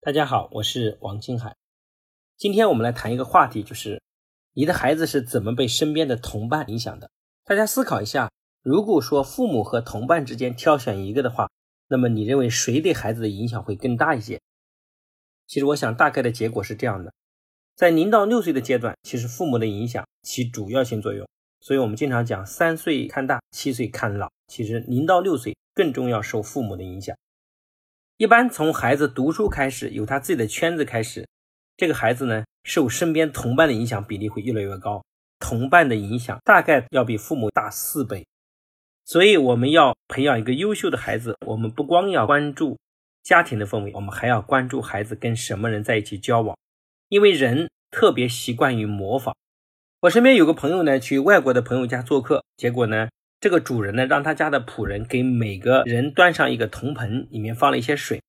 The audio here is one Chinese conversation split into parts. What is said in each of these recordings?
大家好，我是王金海。今天我们来谈一个话题，就是你的孩子是怎么被身边的同伴影响的。大家思考一下，如果说父母和同伴之间挑选一个的话，那么你认为谁对孩子的影响会更大一些？其实我想大概的结果是这样的：在零到六岁的阶段，其实父母的影响起主要性作用。所以我们经常讲三岁看大，七岁看老。其实零到六岁更重要受父母的影响。一般从孩子读书开始，有他自己的圈子开始，这个孩子呢，受身边同伴的影响比例会越来越高，同伴的影响大概要比父母大四倍。所以我们要培养一个优秀的孩子，我们不光要关注家庭的氛围，我们还要关注孩子跟什么人在一起交往，因为人特别习惯于模仿。我身边有个朋友呢，去外国的朋友家做客，结果呢。这个主人呢，让他家的仆人给每个人端上一个铜盆，里面放了一些水。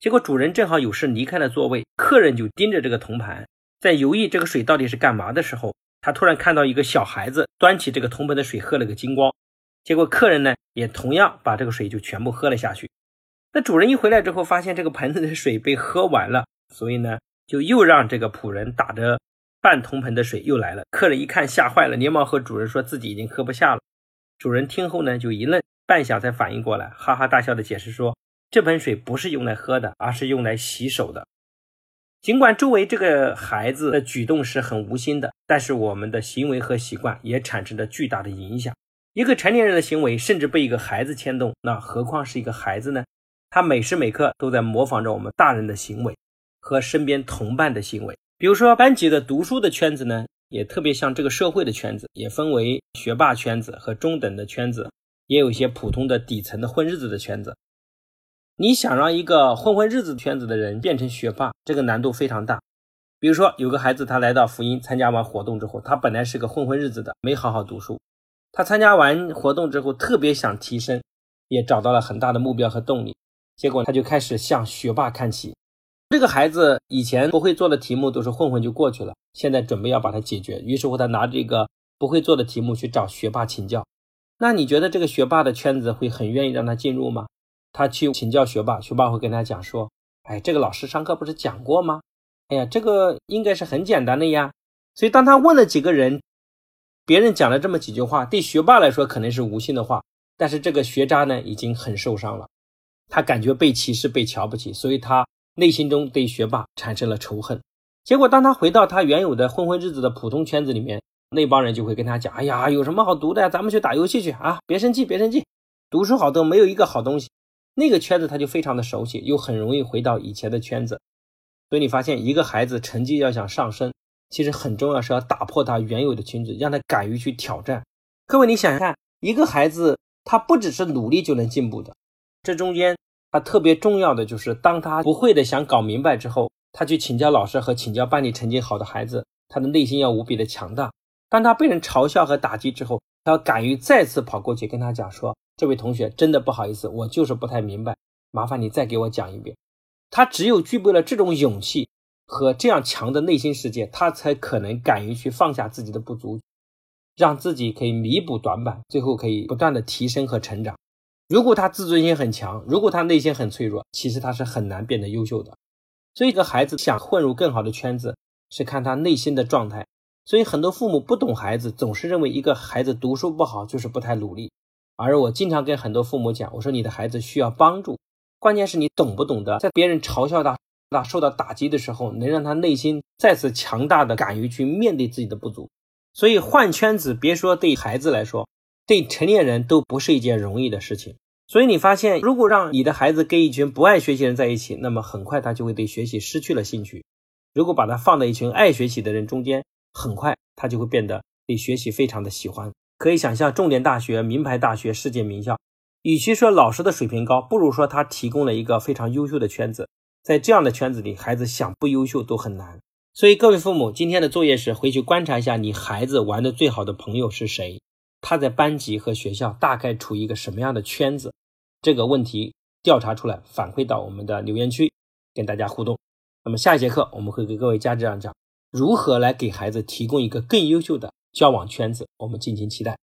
结果主人正好有事离开了座位，客人就盯着这个铜盘，在犹豫这个水到底是干嘛的时候，他突然看到一个小孩子端起这个铜盆的水喝了个精光。结果客人呢，也同样把这个水就全部喝了下去。那主人一回来之后，发现这个盆子的水被喝完了，所以呢，就又让这个仆人打着半铜盆的水又来了。客人一看吓坏了，连忙和主人说自己已经喝不下了。主人听后呢，就一愣，半晌才反应过来，哈哈大笑的解释说：“这盆水不是用来喝的，而是用来洗手的。”尽管周围这个孩子的举动是很无心的，但是我们的行为和习惯也产生了巨大的影响。一个成年人的行为甚至被一个孩子牵动，那何况是一个孩子呢？他每时每刻都在模仿着我们大人的行为和身边同伴的行为。比如说班级的读书的圈子呢？也特别像这个社会的圈子，也分为学霸圈子和中等的圈子，也有一些普通的底层的混日子的圈子。你想让一个混混日子圈子的人变成学霸，这个难度非常大。比如说，有个孩子他来到福音参加完活动之后，他本来是个混混日子的，没好好读书。他参加完活动之后，特别想提升，也找到了很大的目标和动力，结果他就开始向学霸看齐。这个孩子以前不会做的题目都是混混就过去了，现在准备要把它解决。于是乎，他拿这个不会做的题目去找学霸请教。那你觉得这个学霸的圈子会很愿意让他进入吗？他去请教学霸，学霸会跟他讲说：“哎，这个老师上课不是讲过吗？哎呀，这个应该是很简单的呀。”所以当他问了几个人，别人讲了这么几句话，对学霸来说可能是无心的话，但是这个学渣呢已经很受伤了，他感觉被歧视、被瞧不起，所以他。内心中对学霸产生了仇恨，结果当他回到他原有的混混日子的普通圈子里面，那帮人就会跟他讲：“哎呀，有什么好读的呀？咱们去打游戏去啊！别生气，别生气，读书好多没有一个好东西。”那个圈子他就非常的熟悉，又很容易回到以前的圈子。所以你发现，一个孩子成绩要想上升，其实很重要是要打破他原有的圈子，让他敢于去挑战。各位，你想想看，一个孩子他不只是努力就能进步的，这中间。他特别重要的就是，当他不会的想搞明白之后，他去请教老师和请教班里成绩好的孩子，他的内心要无比的强大。当他被人嘲笑和打击之后，他要敢于再次跑过去跟他讲说：“这位同学，真的不好意思，我就是不太明白，麻烦你再给我讲一遍。”他只有具备了这种勇气和这样强的内心世界，他才可能敢于去放下自己的不足，让自己可以弥补短板，最后可以不断的提升和成长。如果他自尊心很强，如果他内心很脆弱，其实他是很难变得优秀的。所以，一个孩子想混入更好的圈子，是看他内心的状态。所以，很多父母不懂孩子，总是认为一个孩子读书不好就是不太努力。而我经常跟很多父母讲，我说你的孩子需要帮助，关键是你懂不懂得，在别人嘲笑他、他受到打击的时候，能让他内心再次强大的，敢于去面对自己的不足。所以，换圈子，别说对孩子来说。对成年人都不是一件容易的事情，所以你发现，如果让你的孩子跟一群不爱学习人在一起，那么很快他就会对学习失去了兴趣；如果把他放在一群爱学习的人中间，很快他就会变得对学习非常的喜欢。可以想象，重点大学、名牌大学、世界名校，与其说老师的水平高，不如说他提供了一个非常优秀的圈子。在这样的圈子里，孩子想不优秀都很难。所以，各位父母，今天的作业是回去观察一下你孩子玩的最好的朋友是谁。他在班级和学校大概处于一个什么样的圈子？这个问题调查出来，反馈到我们的留言区，跟大家互动。那么下一节课我们会给各位家长讲如何来给孩子提供一个更优秀的交往圈子，我们敬请期待。